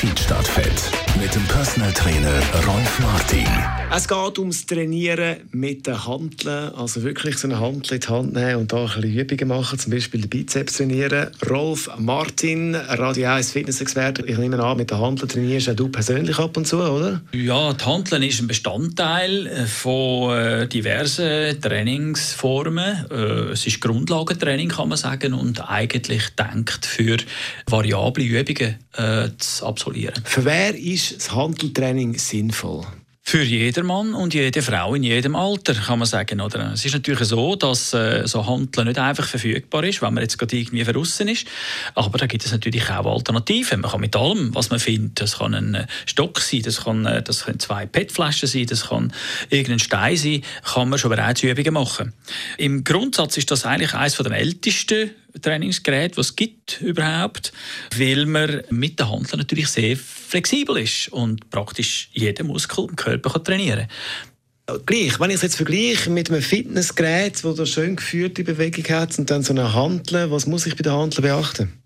Feedstadtfett mit dem Personal Trainer Rolf Martin. Es geht ums Trainieren mit den Handeln, also wirklich so eine Handel in die Hand nehmen und da ein bisschen Übungen machen, zum Beispiel den Bizeps trainieren. Rolf Martin, Radio 1 Fitnessexperte, ich nehme an, mit den Handeln trainierst auch du persönlich ab und zu, oder? Ja, die Handeln ist ein Bestandteil von äh, diversen Trainingsformen. Äh, es ist Grundlagentraining, kann man sagen, und eigentlich denkt für variable Übungen äh, zu absolvieren. Für wer ist das Handeltraining sinnvoll? Für jedermann und jede Frau in jedem Alter, kann man sagen. Oder? Es ist natürlich so, dass äh, so Handeln nicht einfach verfügbar ist, wenn man jetzt gerade irgendwie verrissen ist. Aber da gibt es natürlich auch Alternativen. Man kann mit allem, was man findet, das kann ein äh, Stock sein, das, kann, äh, das können zwei PET-Flaschen sein, das kann irgendein Stein sein, kann man schon bereits Übungen machen. Im Grundsatz ist das eigentlich eines der ältesten Trainingsgerät, was es gibt überhaupt, weil man mit der Hand natürlich sehr flexibel ist und praktisch jeden Muskel im Körper kann trainieren kann. Gleich, wenn ich es jetzt vergleiche mit einem Fitnessgerät, das schön geführte Bewegung hat und dann so eine Handel, was muss ich bei der Handel beachten?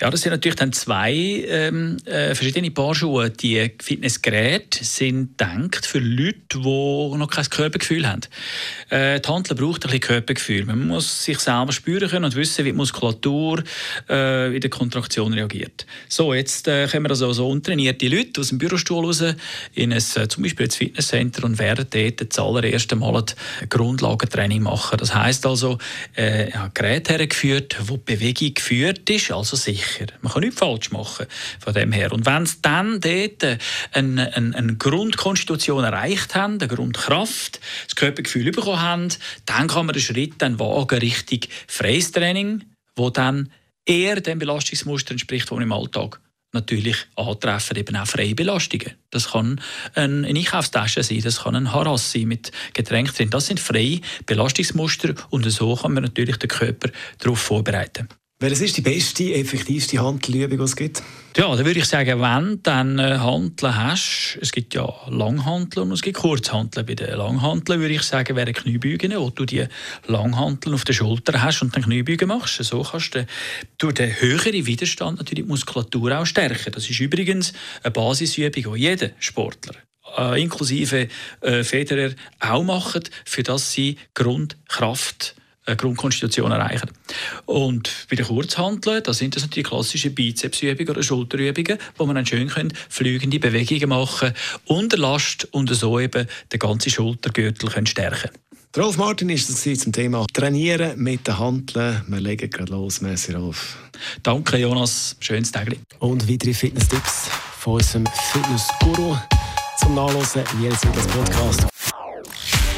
Ja, das sind natürlich dann zwei ähm, äh, verschiedene Paar Schuhe. Die Fitnessgeräte sind gedacht für Leute, die noch kein Körpergefühl haben. Äh, die Handel braucht ein bisschen Körpergefühl. Man muss sich selber spüren können und wissen, wie die Muskulatur äh, in der Kontraktion reagiert. So, jetzt äh, kommen wir also so untrainierte Leute aus dem Bürostuhl raus in ein, äh, zum Beispiel ins Fitnesscenter und werden dort das allererste Mal ein Grundlagentraining machen. Das heisst also, äh, ja, Gerät hergeführt, wo die Bewegung geführt ist, also sicher. Man kann nichts falsch machen von dem her. Und wenn sie dann dort eine, eine, eine Grundkonstitution erreicht haben, eine Grundkraft, das Körpergefühl bekommen haben, dann kann man den Schritt dann wagen Richtung freies Training, wo dann eher dem Belastungsmuster entspricht, das im Alltag natürlich antreffen, eben auch freie Belastungen. Das kann eine Einkaufstasche sein, das kann ein Harass sein mit Getränk drin. Das sind freie Belastungsmuster und so kann man natürlich den Körper darauf vorbereiten. Welches ist die beste, effektivste Handelübung, die es gibt? Ja, da würde ich sagen, wenn du dann äh, Handeln hast, es gibt ja Langhanteln und es gibt Kurzhanteln. Bei den Langhanteln würde ich sagen, wären Kniebeugen, wo du die Langhanteln auf der Schulter hast und dann Kniebeugen machst. So kannst du durch den höheren Widerstand natürlich die Muskulatur auch stärken. Das ist übrigens eine Basisübung, die jeder Sportler äh, inklusive äh, Federer auch machen, für das sie Grundkraft eine Grundkonstitution erreichen. Und bei den Kurzhanteln, da sind das natürlich klassische Bizepsübungen oder Schulterübungen, wo man dann schön können, fliegende Bewegungen machen unter Last und so eben den ganzen Schultergürtel können stärken Rolf Martin ist das zum Thema Trainieren mit den Handeln. Wir legen gerade los. Merci, Rolf. Danke, Jonas. Schönes Tag. Und weitere Fitness-Tipps von unserem Fitness-Guru zum Nachlesen jedes das Podcast.